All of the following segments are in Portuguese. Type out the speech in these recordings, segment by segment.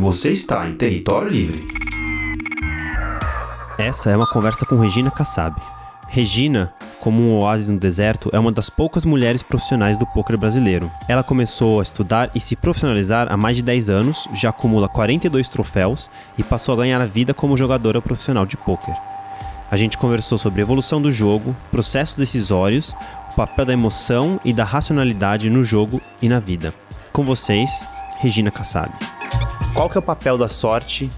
Você está em território livre. Essa é uma conversa com Regina Kassab. Regina, como um oásis no deserto, é uma das poucas mulheres profissionais do poker brasileiro. Ela começou a estudar e se profissionalizar há mais de 10 anos, já acumula 42 troféus e passou a ganhar a vida como jogadora profissional de poker. A gente conversou sobre evolução do jogo, processos decisórios, o papel da emoção e da racionalidade no jogo e na vida. Com vocês, Regina Kassab. Qual que é o papel da sorte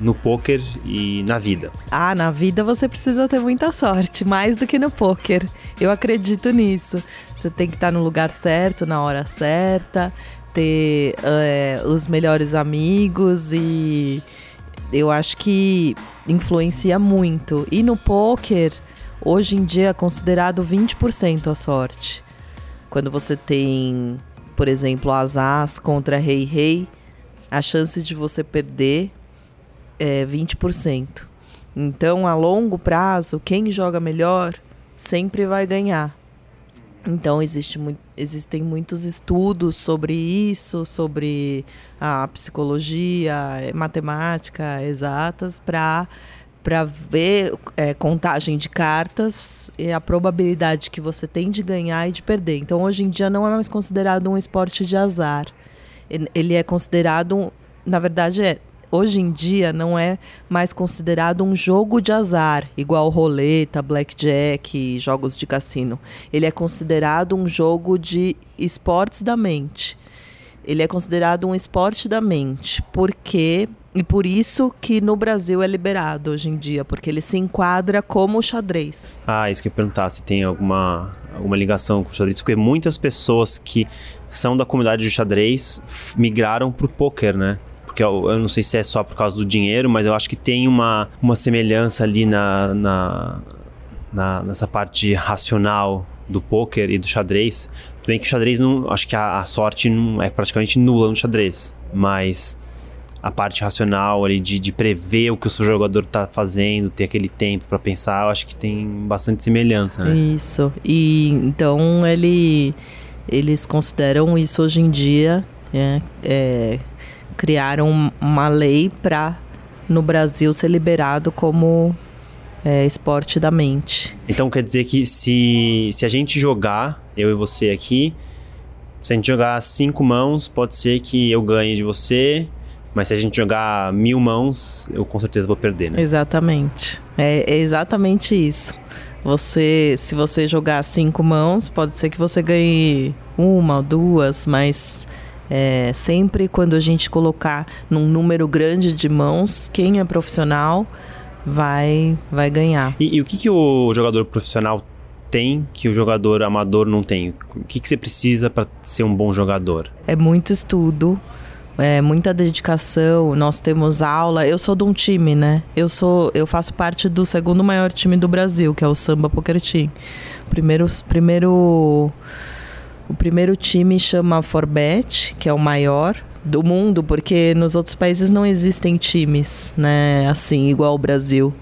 no poker e na vida? Ah, na vida você precisa ter muita sorte, mais do que no poker. Eu acredito nisso. Você tem que estar no lugar certo, na hora certa, ter é, os melhores amigos e eu acho que influencia muito. E no poker, hoje em dia é considerado 20% a sorte. Quando você tem, por exemplo, as as contra rei-rei, a chance de você perder é 20%. Então, a longo prazo, quem joga melhor sempre vai ganhar. Então, existe existem muitos estudos sobre isso, sobre a psicologia, matemática, exatas, para para ver é, contagem de cartas e a probabilidade que você tem de ganhar e de perder. Então, hoje em dia, não é mais considerado um esporte de azar. Ele é considerado, na verdade, é hoje em dia não é mais considerado um jogo de azar, igual roleta, blackjack, jogos de cassino. Ele é considerado um jogo de esportes da mente. Ele é considerado um esporte da mente, porque e por isso que no Brasil é liberado hoje em dia, porque ele se enquadra como xadrez. Ah, isso que eu ia perguntar, se tem alguma, alguma ligação com o xadrez, porque muitas pessoas que são da comunidade do xadrez migraram pro poker, né? porque eu, eu, não sei se é só por causa do dinheiro, mas eu acho que tem uma, uma semelhança ali na, na, na nessa parte racional do poker e do xadrez. Tudo bem que o xadrez não. Acho que a, a, sorte não é praticamente nula no xadrez. Mas a parte racional ali de, de prever o que o seu jogador está fazendo, ter aquele tempo para pensar, eu acho que tem bastante semelhança, né? Isso. E então ele, eles consideram isso hoje em dia. É, é criaram uma lei para no Brasil ser liberado como é, esporte da mente. Então quer dizer que se, se a gente jogar, eu e você aqui, se a gente jogar cinco mãos, pode ser que eu ganhe de você, mas se a gente jogar mil mãos, eu com certeza vou perder, né? Exatamente. É, é exatamente isso. Você, se você jogar cinco mãos, pode ser que você ganhe uma, duas, mas é, sempre quando a gente colocar num número grande de mãos, quem é profissional vai, vai ganhar. E, e o que, que o jogador profissional tem que o jogador amador não tem? O que, que você precisa para ser um bom jogador? É muito estudo, é muita dedicação. Nós temos aula. Eu sou de um time, né? Eu sou, eu faço parte do segundo maior time do Brasil, que é o Samba Poker Team. Primeiro, primeiro o primeiro time chama Forbet, que é o maior do mundo, porque nos outros países não existem times, né, assim, igual o Brasil.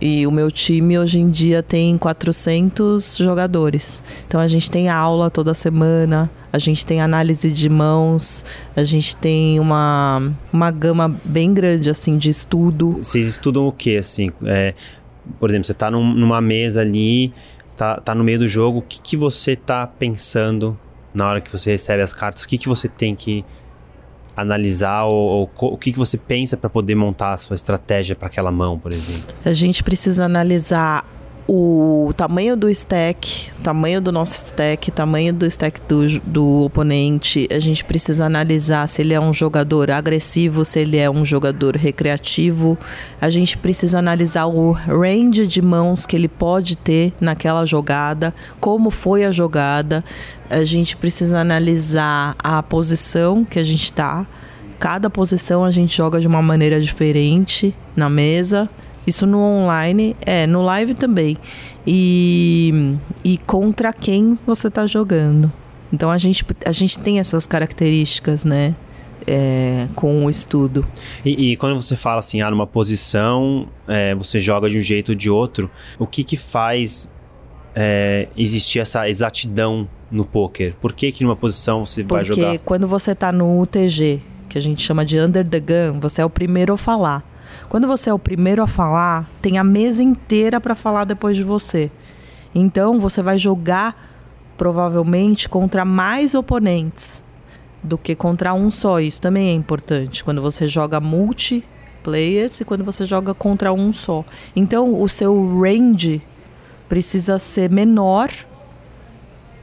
E o meu time hoje em dia tem 400 jogadores. Então a gente tem aula toda semana, a gente tem análise de mãos, a gente tem uma, uma gama bem grande, assim, de estudo. Vocês estudam o que, assim? É, por exemplo, você está num, numa mesa ali, tá, tá no meio do jogo, o que, que você está pensando na hora que você recebe as cartas, o que, que você tem que analisar ou, ou o que, que você pensa para poder montar a sua estratégia para aquela mão, por exemplo? A gente precisa analisar o tamanho do stack, tamanho do nosso stack, tamanho do stack do, do oponente, a gente precisa analisar se ele é um jogador agressivo, se ele é um jogador recreativo. A gente precisa analisar o range de mãos que ele pode ter naquela jogada, como foi a jogada. A gente precisa analisar a posição que a gente está. Cada posição a gente joga de uma maneira diferente na mesa. Isso no online, é, no live também. E, e contra quem você está jogando. Então a gente, a gente tem essas características, né? É, com o estudo. E, e, quando você fala assim, ah, numa posição, é, você joga de um jeito ou de outro, o que que faz é, existir essa exatidão no poker? Por que que numa posição você Porque vai jogar? Porque quando você está no UTG, que a gente chama de under the gun, você é o primeiro a falar. Quando você é o primeiro a falar, tem a mesa inteira para falar depois de você. Então você vai jogar provavelmente contra mais oponentes do que contra um só. Isso também é importante. Quando você joga multiplayers e quando você joga contra um só. Então o seu range precisa ser menor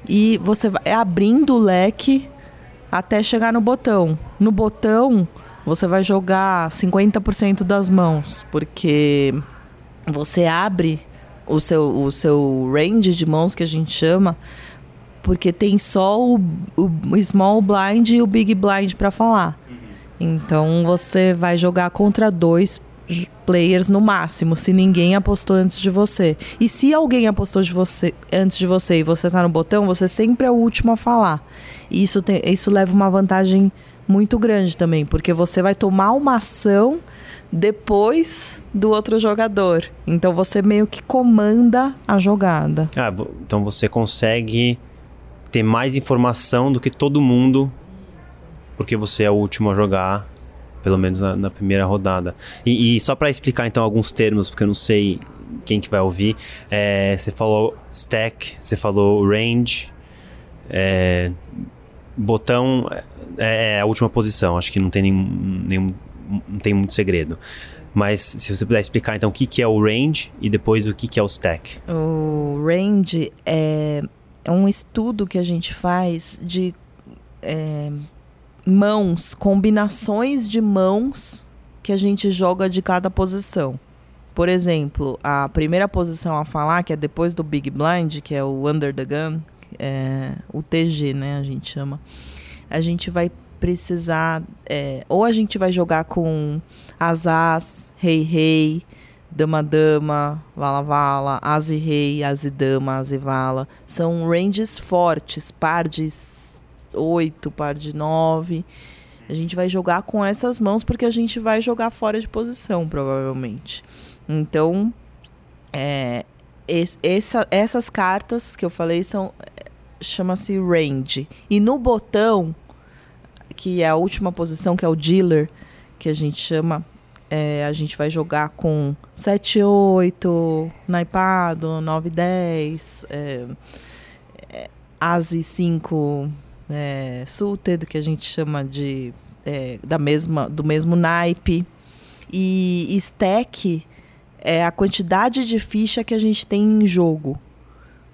e você vai abrindo o leque até chegar no botão. No botão, você vai jogar 50% das mãos, porque você abre o seu, o seu range de mãos, que a gente chama, porque tem só o, o small blind e o big blind para falar. Então você vai jogar contra dois players no máximo, se ninguém apostou antes de você. E se alguém apostou de você, antes de você e você tá no botão, você sempre é o último a falar. E isso, tem, isso leva uma vantagem muito grande também, porque você vai tomar uma ação depois do outro jogador. Então você meio que comanda a jogada. Ah, então você consegue ter mais informação do que todo mundo, porque você é o último a jogar pelo menos na, na primeira rodada. E, e só para explicar então alguns termos, porque eu não sei quem que vai ouvir, é, você falou stack, você falou range, é, botão é, é, a última posição, acho que não tem nenhum, nenhum, não tem muito segredo. Mas se você puder explicar então o que, que é o range e depois o que, que é o stack. O range é, é um estudo que a gente faz de é, mãos, combinações de mãos que a gente joga de cada posição. Por exemplo, a primeira posição a falar, que é depois do Big Blind, que é o Under the Gun, é, o TG, né, a gente chama. A gente vai precisar, é, ou a gente vai jogar com as As, Rei Rei, Dama Dama, Vala Vala, As e Rei, As e Dama, As e Vala. São ranges fortes, par de 8, par de 9. A gente vai jogar com essas mãos porque a gente vai jogar fora de posição, provavelmente. Então, é, essa, essas cartas que eu falei são chama-se range. E no botão, que é a última posição, que é o dealer, que a gente chama, é, a gente vai jogar com 7, 8, naipado, 9, 10, é, é, as e 5 é, suited, que a gente chama de é, da mesma, do mesmo naipe. E stack é a quantidade de ficha que a gente tem em jogo.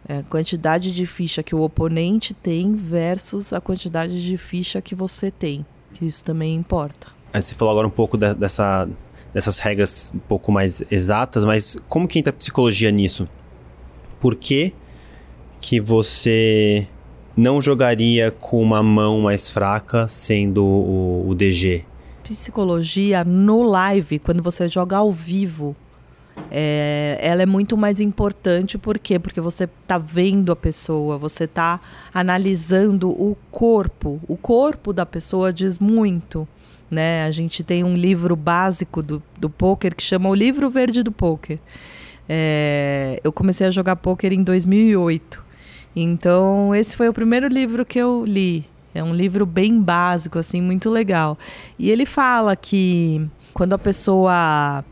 É a quantidade de ficha que o oponente tem versus a quantidade de ficha que você tem. Que isso também importa. Você falou agora um pouco de, dessa, dessas regras um pouco mais exatas, mas como que entra a psicologia nisso? Por que, que você não jogaria com uma mão mais fraca, sendo o, o DG? Psicologia no live, quando você joga ao vivo, é, ela é muito mais importante, por quê? Porque você está vendo a pessoa, você está analisando o corpo. O corpo da pessoa diz muito. Né? A gente tem um livro básico do, do poker que chama O Livro Verde do Poker. É, eu comecei a jogar poker em 2008. Então, esse foi o primeiro livro que eu li. É um livro bem básico, assim, muito legal. E ele fala que quando a pessoa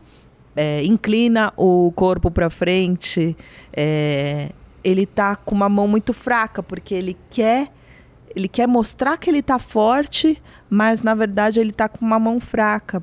é, inclina o corpo para frente, é, ele tá com uma mão muito fraca, porque ele quer ele quer mostrar que ele tá forte, mas na verdade ele tá com uma mão fraca.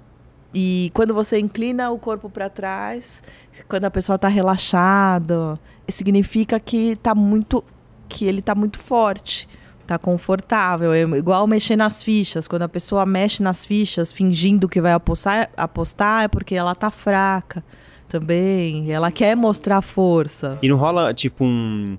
E quando você inclina o corpo para trás, quando a pessoa tá relaxada, significa que tá muito que ele tá muito forte, tá confortável. É igual mexer nas fichas. Quando a pessoa mexe nas fichas fingindo que vai apostar, apostar é porque ela tá fraca também. Ela quer mostrar força. E não rola tipo um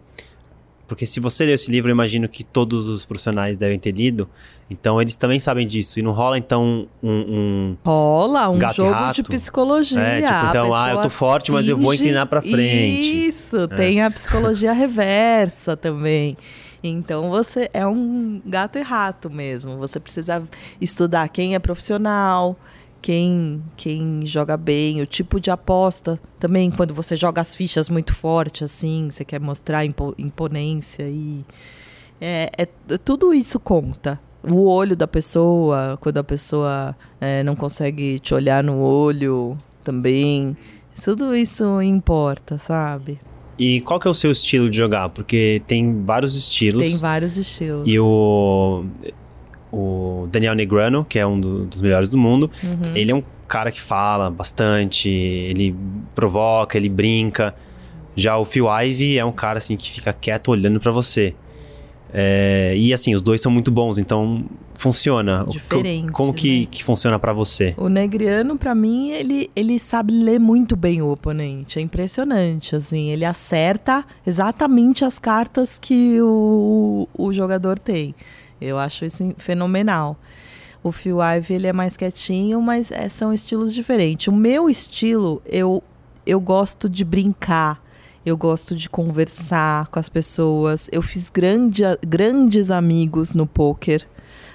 porque se você ler esse livro, eu imagino que todos os profissionais devem ter lido. Então eles também sabem disso. E não rola, então, um. um rola um jogo de psicologia. É, tipo, então, ah, eu tô forte, mas eu vou inclinar pra frente. Isso, é. tem a psicologia reversa também. Então você é um gato e rato mesmo. Você precisa estudar quem é profissional, quem, quem joga bem, o tipo de aposta. Também quando você joga as fichas muito forte, assim, você quer mostrar impo imponência e. É, é, tudo isso conta. o olho da pessoa, quando a pessoa é, não consegue te olhar no olho também. Tudo isso importa, sabe? E qual que é o seu estilo de jogar? Porque tem vários estilos. Tem vários estilos. E o, o Daniel Negrano, que é um do, dos melhores do mundo, uhum. ele é um cara que fala bastante, ele provoca, ele brinca. Já o Phil Ivey é um cara assim que fica quieto olhando para você. É, e assim, os dois são muito bons, então funciona. Diferente. Como que, né? que funciona para você? O Negriano, para mim, ele, ele sabe ler muito bem o oponente. É impressionante, assim. Ele acerta exatamente as cartas que o, o jogador tem. Eu acho isso fenomenal. O Phil Ivey, ele é mais quietinho, mas é, são estilos diferentes. O meu estilo, eu, eu gosto de brincar eu gosto de conversar com as pessoas. Eu fiz grande, grandes amigos no poker.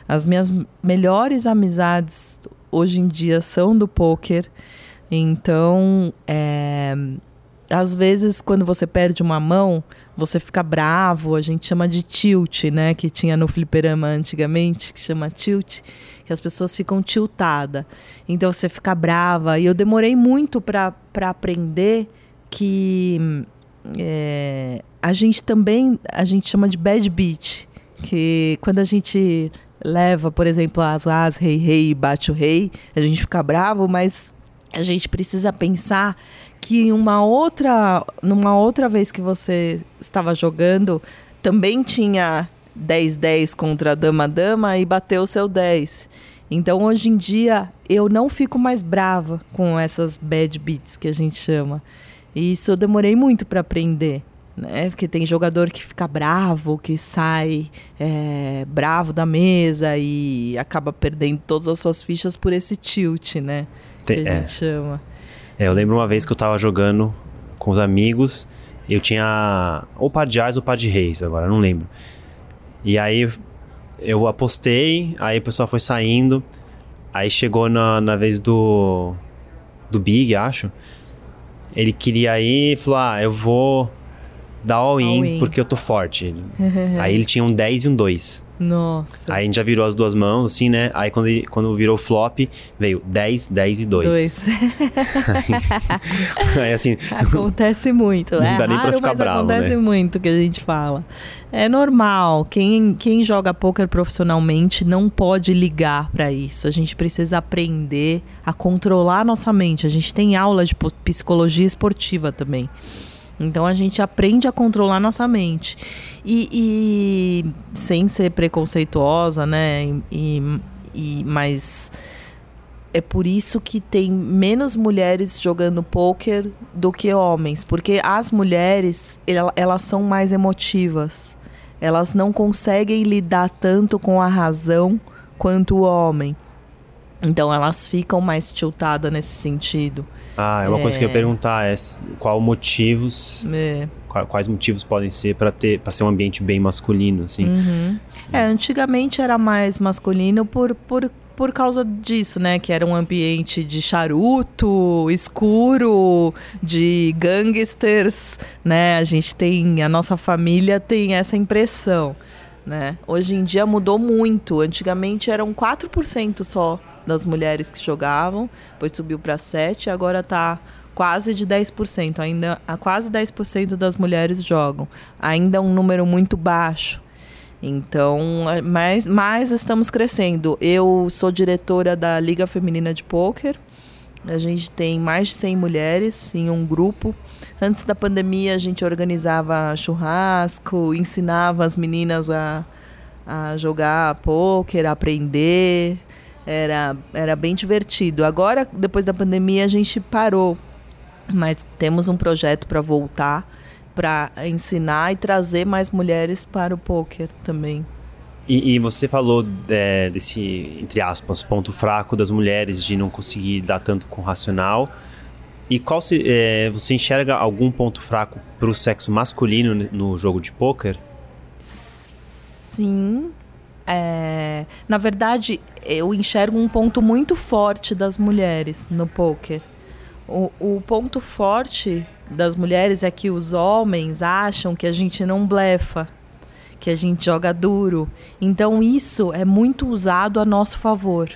As minhas melhores amizades hoje em dia são do poker. Então, é, às vezes, quando você perde uma mão, você fica bravo. A gente chama de tilt, né? Que tinha no fliperama antigamente, que chama tilt, que as pessoas ficam tiltadas. Então, você fica brava. E eu demorei muito para aprender que é, a gente também a gente chama de bad beat, que quando a gente leva, por exemplo, as as rei rei bate o rei, a gente fica bravo, mas a gente precisa pensar que uma outra numa outra vez que você estava jogando também tinha 10-10 contra dama-dama e bateu o seu 10. Então hoje em dia eu não fico mais brava com essas bad beats que a gente chama. E isso eu demorei muito para aprender. Né? Porque tem jogador que fica bravo, que sai é, bravo da mesa e acaba perdendo todas as suas fichas por esse tilt, né? Tem, que a gente é. chama. É, eu lembro uma vez que eu tava jogando com os amigos, eu tinha ou par de Ás ou par de Reis, agora não lembro. E aí eu apostei, aí o pessoal foi saindo, aí chegou na, na vez do, do Big, acho. Ele queria ir e falou: Ah, eu vou dar all-in all porque eu tô forte. Aí ele tinha um 10 e um 2. Nossa. Aí a gente já virou as duas mãos, assim, né? Aí quando, ele, quando virou flop, veio 10, 10 e 2. 2. aí assim. Acontece muito. Não é dá nem raro, pra ficar mas bravo. Acontece né? muito que a gente fala. É normal. Quem, quem joga poker profissionalmente não pode ligar para isso. A gente precisa aprender a controlar a nossa mente. A gente tem aula de psicologia esportiva também. Então a gente aprende a controlar nossa mente. E, e sem ser preconceituosa, né? E, e, mas é por isso que tem menos mulheres jogando poker do que homens. Porque as mulheres, elas são mais emotivas. Elas não conseguem lidar tanto com a razão quanto o homem. Então elas ficam mais tiltadas nesse sentido. Ah, é uma é... coisa que eu ia é. perguntar é qual motivos, é. quais motivos podem ser para ter, para ser um ambiente bem masculino, assim. Uhum. É, antigamente era mais masculino por, por por causa disso, né? Que era um ambiente de charuto, escuro, de gangsters, né? A gente tem, a nossa família tem essa impressão, né? Hoje em dia mudou muito. Antigamente eram 4% só das mulheres que jogavam, depois subiu para 7, agora está quase de 10%, ainda a quase 10% das mulheres jogam. Ainda é um número muito baixo. Então, mas, mas estamos crescendo. Eu sou diretora da Liga Feminina de Pôquer. A gente tem mais de 100 mulheres em um grupo. Antes da pandemia, a gente organizava churrasco, ensinava as meninas a, a jogar pôquer, a aprender. Era, era bem divertido. Agora, depois da pandemia, a gente parou. Mas temos um projeto para voltar, para ensinar e trazer mais mulheres para o poker também. E, e, você falou é, desse, entre aspas, ponto fraco das mulheres de não conseguir dar tanto com racional. E qual se, é, você enxerga algum ponto fraco para o sexo masculino no jogo de poker? Sim, é, na verdade, eu enxergo um ponto muito forte das mulheres no poker. O, o ponto forte das mulheres é que os homens acham que a gente não blefa, que a gente joga duro. Então isso é muito usado a nosso favor.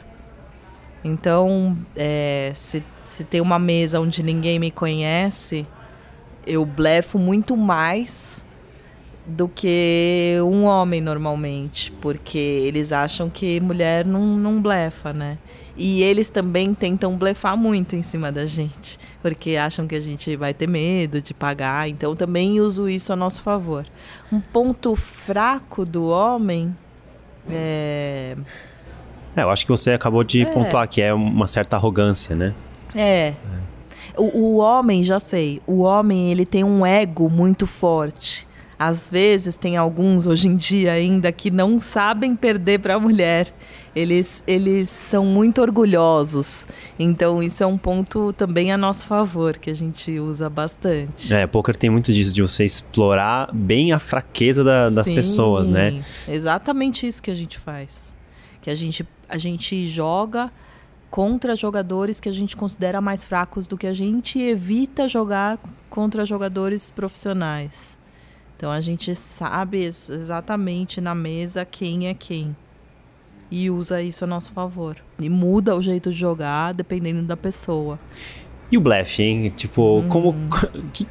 Então, é, se, se tem uma mesa onde ninguém me conhece, eu blefo muito mais do que um homem normalmente, porque eles acham que mulher não, não blefa, né? E eles também tentam blefar muito em cima da gente, porque acham que a gente vai ter medo de pagar, então também uso isso a nosso favor. Um ponto fraco do homem é. É, eu acho que você acabou de É. pontuar que é uma certa arrogância, né? É. O, o homem, já sei, o homem ele tem um ego muito forte. Às vezes tem alguns hoje em dia ainda que não sabem perder para a mulher. Eles, eles são muito orgulhosos. Então isso é um ponto também a nosso favor que a gente usa bastante. É, poker tem muito disso, de você explorar bem a fraqueza da- das Sim, pessoas, né? Exatamente isso que a gente faz. Que a gente, a gente joga contra jogadores que a gente considera mais fracos do que a gente e evita jogar contra jogadores profissionais. Então a gente sabe ex- exatamente na mesa quem é quem. E usa isso a nosso favor. E muda o jeito de jogar dependendo da pessoa. E o blefe, hein? Tipo, Uhum. como. que,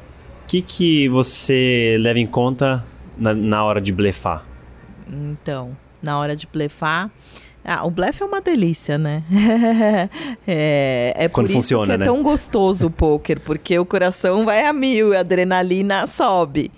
que que você leva em conta na, na hora de blefar? Então, na hora de blefar. Ah, o blefe é uma delícia, né? é, é Quando por isso funciona, que é né? tão gostoso o poker, porque o coração vai a mil, a adrenalina sobe.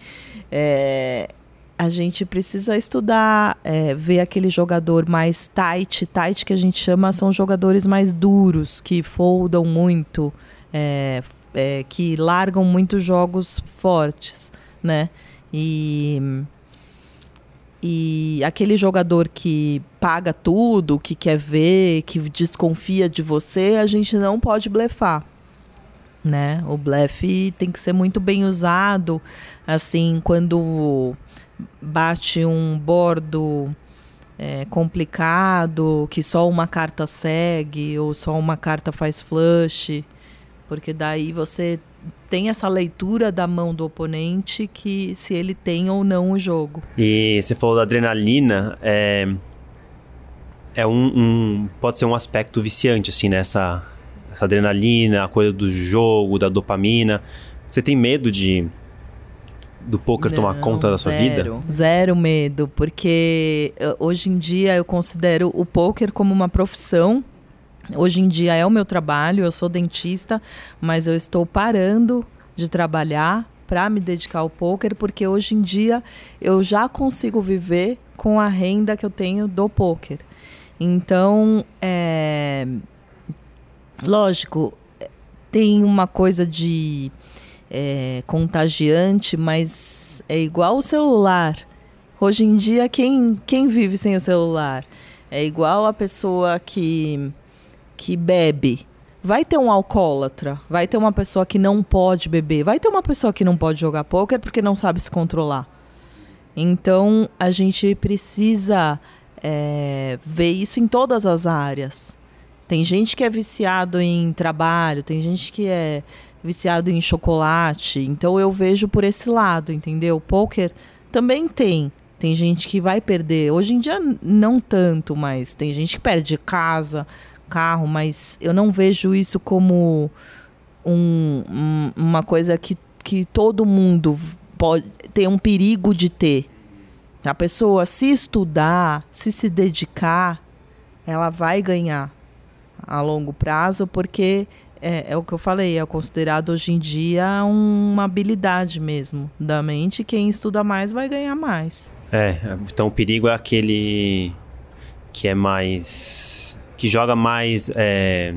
É, a gente precisa estudar, é, ver aquele jogador mais tight. Tight que a gente chama são jogadores mais duros, que foldam muito, é, é, que largam muitos jogos fortes, né? E e aquele jogador que paga tudo, que quer ver, que desconfia de você, a gente não pode blefar. Né? O blefe tem que ser muito bem usado. Assim, quando bate um bordo é, complicado, que só uma carta segue, ou só uma carta faz flush. Porque daí você tem essa leitura da mão do oponente que se ele tem ou não o jogo. E você falou da adrenalina, é. É um, um- Pode ser um aspecto viciante, assim, né? Essa, adrenalina, a coisa do jogo, da dopamina. Você tem medo de. Do poker tomar Não, conta da sua vida? zero, Zero medo, porque eh, hoje em dia eu considero o poker como uma profissão. Hoje em dia é o meu trabalho, eu sou dentista, mas eu estou parando de trabalhar para me dedicar ao poker, porque hoje em dia eu já consigo viver com a renda que eu tenho do poker. Então, é, lógico, tem uma coisa de é, contagiante, mas é igual o celular. Hoje em dia, quem, quem vive sem o celular? É igual a pessoa que, que bebe. Vai ter um alcoólatra, vai ter uma pessoa que não pode beber, vai ter uma pessoa que não pode jogar poker porque não sabe se controlar. Então, a gente precisa é, ver isso em todas as áreas. Tem gente que é viciado em trabalho, tem gente que é viciado em chocolate. Então eu vejo por esse lado, entendeu? Poker também tem. Tem gente que vai perder. Hoje em dia não tanto, mas tem gente que perde casa, carro, mas eu não vejo isso como um- um- uma coisa que, que todo mundo pode ter um perigo de ter. A pessoa se estudar, se se dedicar, ela vai ganhar a longo prazo, porque é, é o que eu falei, é considerado hoje em dia uma habilidade mesmo da mente. Quem estuda mais vai ganhar mais. É, então o perigo é aquele que é mais. que joga mais. é,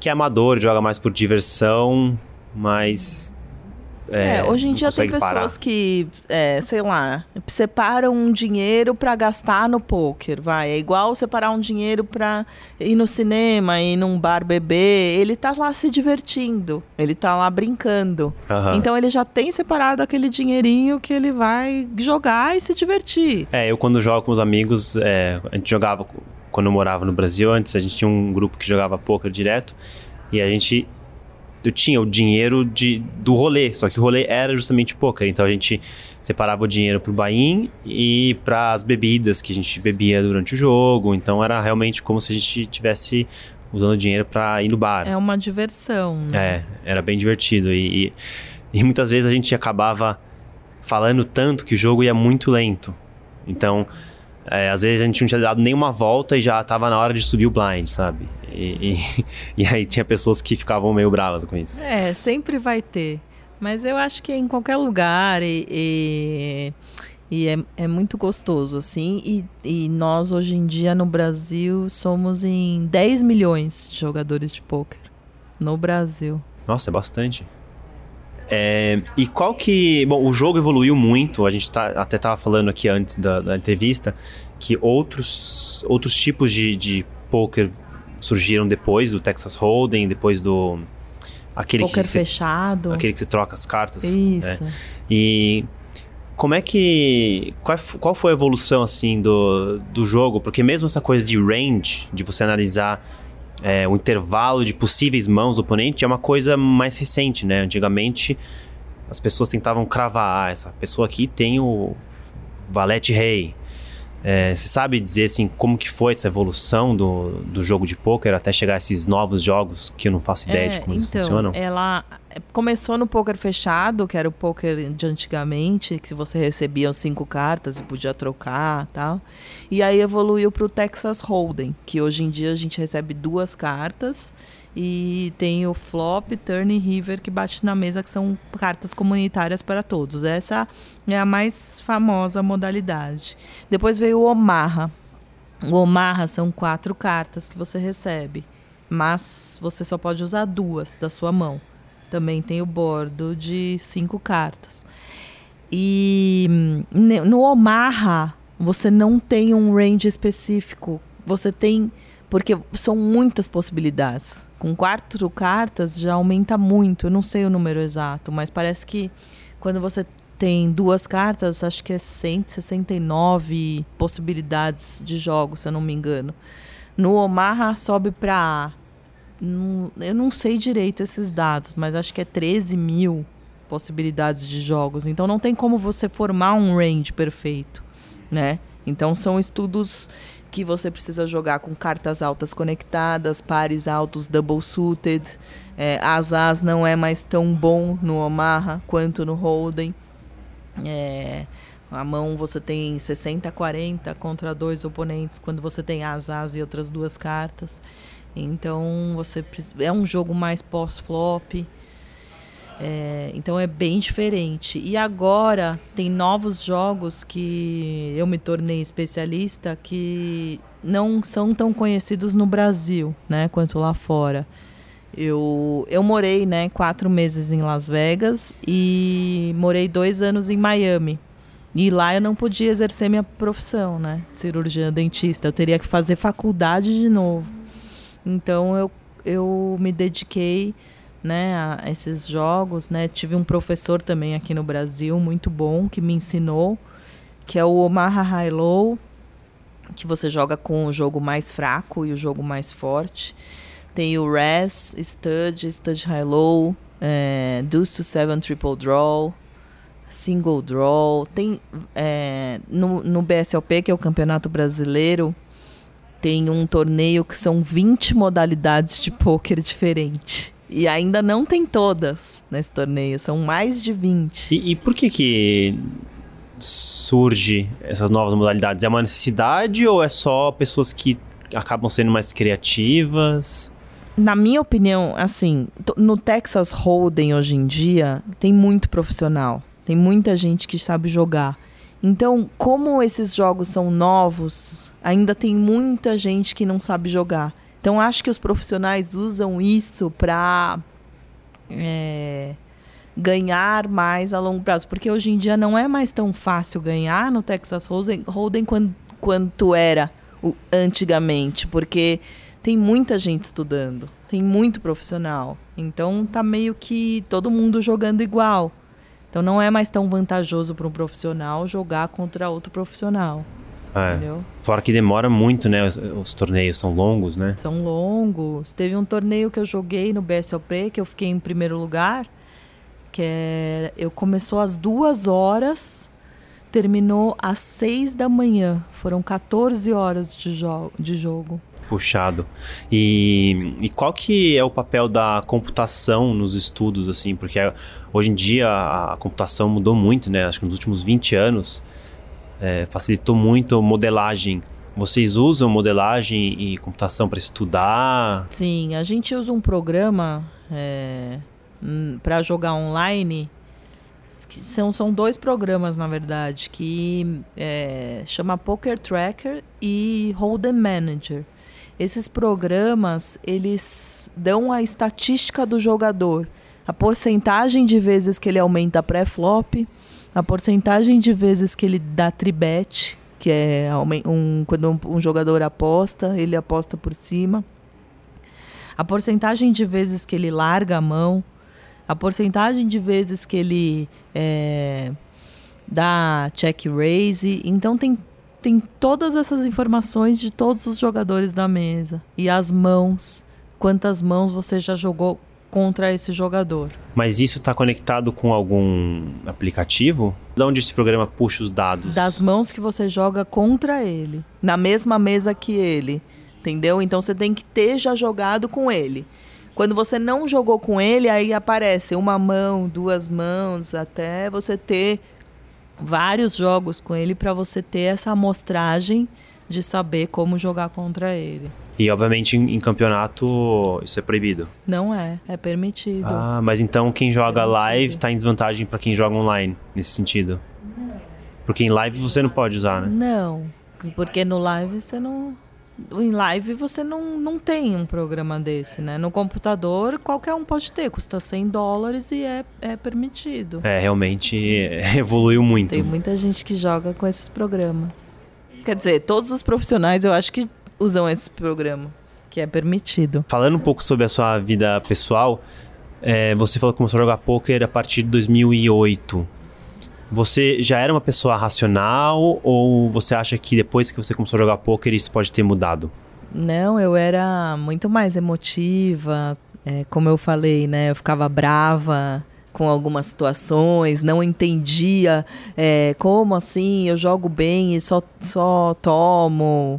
que é amador, joga mais por diversão, mas. É, hoje em dia tem pessoas parar. que, é, sei lá, separam um dinheiro para gastar no poker, vai. É igual separar um dinheiro para ir no cinema, ir num bar beber. Ele tá lá se divertindo, ele tá lá brincando. Então ele já tem separado aquele dinheirinho que ele vai jogar e se divertir. É, eu quando jogo com os amigos, é, a gente jogava, quando eu morava no Brasil antes, a gente tinha um grupo que jogava poker direto, e a gente eu tinha o dinheiro de, do rolê, só que o rolê era justamente poker. Então a gente separava o dinheiro pro buy-in e para as bebidas que a gente bebia durante o jogo. Então era realmente como se a gente tivesse usando dinheiro para ir no bar. É uma diversão. Né? É, era bem divertido. E, e, e muitas vezes a gente acabava falando tanto que o jogo ia muito lento. Então, é, às vezes a gente não tinha dado nenhuma volta e já estava na hora de subir o blind, sabe? E, e, e, aí tinha pessoas que ficavam meio bravas com isso. É, sempre vai ter. Mas eu acho que é em qualquer lugar e, e, e é, é muito gostoso, assim. E, e nós, hoje em dia, no Brasil, somos em 10 milhões de jogadores de pôquer. No Brasil. Nossa, é bastante. É, e qual que. Bom, o jogo evoluiu muito, a gente tá, até estava falando aqui antes da, da, entrevista que outros, outros tipos de, de poker surgiram depois do Texas Hold'em, depois do. Aquele poker que fechado. aquele que você troca as cartas. Isso. Né? E como é que. Qual, qual foi a evolução assim do, do jogo? Porque mesmo essa coisa de range, de você analisar é, o intervalo de possíveis mãos do oponente é uma coisa mais recente, né? Antigamente as pessoas tentavam cravar, ah, essa pessoa aqui tem o valete rei. É, você sabe dizer assim como que foi essa evolução do, do jogo de pôquer até chegar a esses novos jogos que eu não faço ideia é, de como então, eles funcionam? Ela começou no poker fechado, que era o poker de antigamente, que você recebia cinco cartas e podia trocar tal. E aí evoluiu para o Texas Hold'em, que hoje em dia a gente recebe duas cartas e tem o flop, turn e river que bate na mesa, que são cartas comunitárias para todos. Essa é a mais famosa modalidade. Depois veio o Omaha. O Omaha são quatro cartas que você recebe, mas você só pode usar duas da sua mão. Também tem o bordo de cinco cartas. E hum, no Omaha, você não tem um range específico. Você tem. Porque são muitas possibilidades. Com quatro cartas já aumenta muito. Eu não sei o número exato, mas parece que quando você tem duas cartas, acho que é 169 possibilidades de jogos, se eu não me engano. No Omaha sobe para não, eu não sei direito esses dados, mas acho que é 13 mil possibilidades de jogos. Então não tem como você formar um range perfeito, né? Então são estudos que você precisa jogar com cartas altas conectadas, pares altos double suited. É, as as não é mais tão bom no Omaha quanto no Holden. É, a mão você tem 60 40 contra dois oponentes quando você tem as as e outras duas cartas. Então você é um jogo mais pós-flop. É, então é bem diferente. E agora tem novos jogos que eu me tornei especialista que não são tão conhecidos no Brasil, né, quanto lá fora. Eu, eu morei, né, quatro meses em Las Vegas e morei dois anos em Miami. E lá eu não podia exercer minha profissão, né, cirurgiã dentista. Eu teria que fazer faculdade de novo. Então eu, eu me dediquei né, a esses jogos, né? Tive um professor também aqui no Brasil muito bom que me ensinou, que é o Omaha High Low, que você joga com o jogo mais fraco e o jogo mais forte. Tem o Res, Stud, Stud High Low, é, Deuce to Seven Triple Draw, Single Draw. Tem é, no, no BSLP, que é o Campeonato Brasileiro, tem um torneio que são 20 modalidades de pôquer diferentes. E ainda não tem todas nesse torneio, são mais de 20. E, e por que que surge essas novas modalidades? É uma necessidade ou é só pessoas que acabam sendo mais criativas? Na minha opinião, assim, no Texas Hold'em hoje em dia tem muito profissional, tem muita gente que sabe jogar. Então, como esses jogos são novos, ainda tem muita gente que não sabe jogar. Então, acho que os profissionais usam isso para é, ganhar mais a longo prazo. Porque hoje em dia não é mais tão fácil ganhar no Texas Hold'em quanto, quanto era o, antigamente. Porque tem muita gente estudando, tem muito profissional. Então, tá meio que todo mundo jogando igual. Então não é mais tão vantajoso para um profissional jogar contra outro profissional. É. Entendeu? Fora que demora muito, né? Os, os torneios são longos, né? São longos. Teve um torneio que eu joguei no BSOP, que eu fiquei em primeiro lugar, que é, eu começou às duas horas, terminou às seis da manhã. Foram 14 horas de, jo de jogo. Puxado. E, e qual que é o papel da computação nos estudos, assim? Porque hoje em dia a, a computação mudou muito, né? Acho que nos últimos 20 anos é, facilitou muito modelagem. Vocês usam modelagem e computação para estudar? Sim, a gente usa um programa é, para jogar online. São, são dois programas, na verdade, que é, chama Poker Tracker e Hold'em Manager. Esses programas, eles dão a estatística do jogador, a porcentagem de vezes que ele aumenta pré-flop, a porcentagem de vezes que ele dá tribet, que é um, quando um, um jogador aposta, ele aposta por cima. A porcentagem de vezes que ele larga a mão, a porcentagem de vezes que ele é, dá check raise. Então tem, tem todas essas informações de todos os jogadores da mesa. E as mãos. Quantas mãos você já jogou contra esse jogador. Mas isso está conectado com algum aplicativo? De onde esse programa puxa os dados? Das mãos que você joga contra ele, na mesma mesa que ele, entendeu? Então você tem que ter já jogado com ele. Quando você não jogou com ele, aí aparece uma mão, duas mãos, até você ter vários jogos com ele para você ter essa amostragem de saber como jogar contra ele. E obviamente em, em, campeonato isso é proibido. Não é, é permitido. Ah, mas então quem joga permitido. live está em desvantagem para quem joga online nesse sentido. Porque em live você não pode usar, né? Não, porque no live você não em live você não, não tem um programa desse, né? No computador, qualquer um pode ter, custa 100 dólares e é, é permitido. É, realmente evoluiu muito. Tem muita gente que joga com esses programas. Quer dizer, todos os profissionais eu acho que usam esse programa, que é permitido. Falando um pouco sobre a sua vida pessoal, é, você falou que começou a jogar poker a partir de 2008. Você já era uma pessoa racional ou você acha que depois que você começou a jogar poker isso pode ter mudado? Não, eu era muito mais emotiva, é, como eu falei, né? Eu ficava brava, com algumas situações, não entendia é, como assim eu jogo bem e só, só tomo.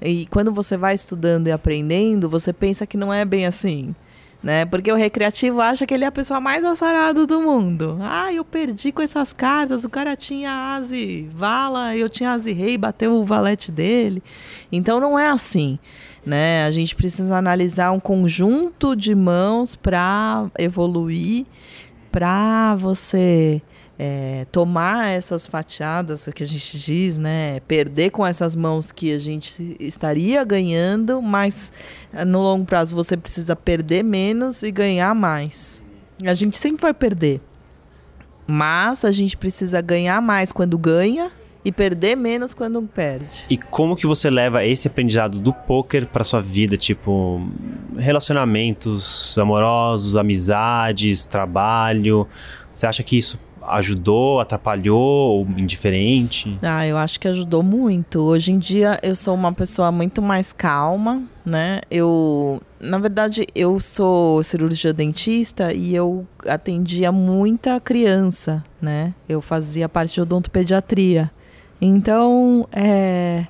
E quando você vai estudando e aprendendo, você pensa que não é bem assim. Né? Porque o recreativo acha que ele é a pessoa mais azarada do mundo. Ah, eu perdi com essas cartas, o cara tinha ase vala, eu tinha ase rei, bateu o valete dele. Então não é assim. Né? A gente precisa analisar um conjunto de mãos para evoluir para você é, tomar essas fatiadas que a gente diz, né? Perder com essas mãos que a gente estaria ganhando, mas é, no longo prazo você precisa perder menos e ganhar mais. A gente sempre vai perder. Mas a gente precisa ganhar mais quando ganha e perder menos quando perde. E como que você leva esse aprendizado do poker para sua vida, tipo relacionamentos amorosos, amizades, trabalho? Você acha que isso ajudou, atrapalhou ou indiferente? Ah, eu acho que ajudou muito. Hoje em dia eu sou uma pessoa muito mais calma, né? Eu, na verdade, eu sou cirurgia dentista e eu atendia muita criança, né? Eu fazia parte de odontopediatria. Então, é,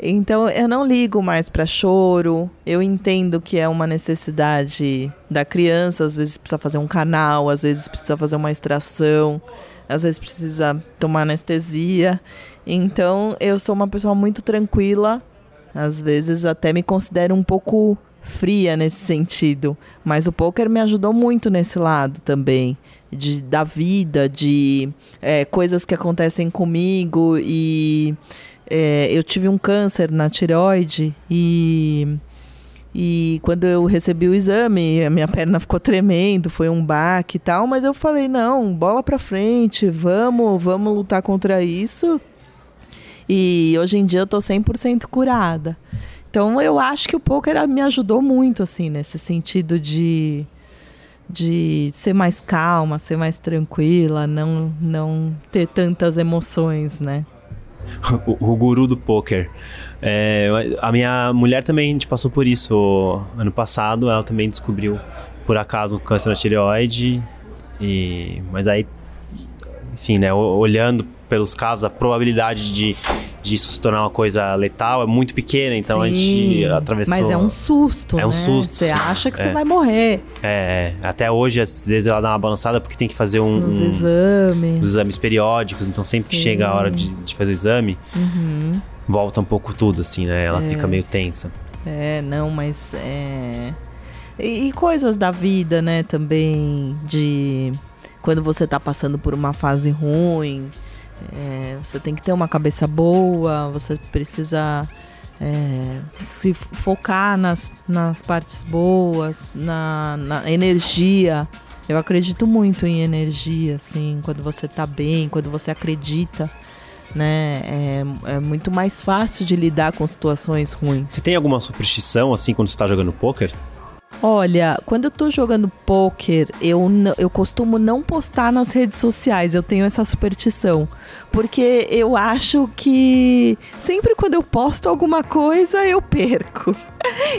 então eu não ligo mais para choro. Eu entendo que é uma necessidade da criança, às vezes precisa fazer um canal, às vezes precisa fazer uma extração, às vezes precisa tomar anestesia. Então, eu sou uma pessoa muito tranquila. Às vezes até me considero um pouco fria nesse sentido, mas o poker me ajudou muito nesse lado também de, da vida, de é, coisas que acontecem comigo. E é, eu tive um câncer na tireoide e. E quando eu recebi o exame, a minha perna ficou tremendo, foi um baque e tal, mas eu falei, não, bola pra frente, vamos, vamos lutar contra isso. E hoje em dia eu tô 100% curada. Então eu acho que o poker me ajudou muito, assim, nesse sentido de de ser mais calma, ser mais tranquila, não, não ter tantas emoções, né? o, o guru do poker. É, a minha mulher também a passou por isso ano passado. Ela também descobriu por acaso um câncer na tireoide. E, mas aí, enfim, né? Olhando pelos casos, a probabilidade de disso se tornar uma coisa letal é muito pequena, então Sim, a gente atravessou. Mas é um susto, É um né? susto. Você acha que é. você vai morrer. É, é, até hoje, às vezes ela dá uma balançada porque tem que fazer um. Os um, exames. Os exames periódicos, então sempre Sim. que chega a hora de, de fazer o exame, uhum. volta um pouco tudo, assim, né? Ela é. fica meio tensa. É, não, mas é. E, e coisas da vida, né, também, de quando você tá passando por uma fase ruim é, você tem que ter uma cabeça boa, você precisa é, se focar nas, nas partes boas, na, na, energia. Eu acredito muito em energia, assim, quando você tá bem, quando você acredita. Né? É, é muito mais fácil de lidar com situações ruins. Você tem alguma superstição, assim, quando você tá jogando poker? Olha, quando eu tô jogando poker, eu, eu costumo não postar nas redes sociais. Eu tenho essa superstição. Porque eu acho que sempre quando eu posto alguma coisa, eu perco.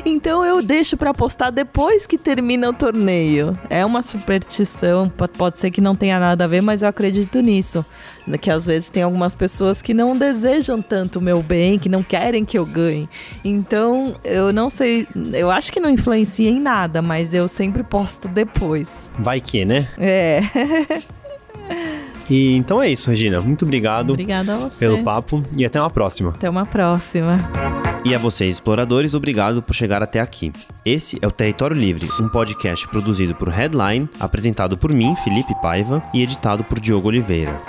Então eu deixo para postar depois que termina o torneio. É uma superstição, pode ser que não tenha nada a ver, mas eu acredito nisso. Que às vezes tem algumas pessoas que não desejam tanto o meu bem, que não querem que eu ganhe. Então eu não sei, eu acho que não influencia em nada, mas eu sempre posto depois. Vai que, né? É. E então é isso, Regina. Muito obrigado. Obrigada a você. Pelo papo e até uma próxima. Até uma próxima. E a vocês, exploradores, obrigado por chegar até aqui. Esse é o Território Livre, um podcast produzido por Headline, apresentado por mim, Felipe Paiva, e editado por Diogo Oliveira.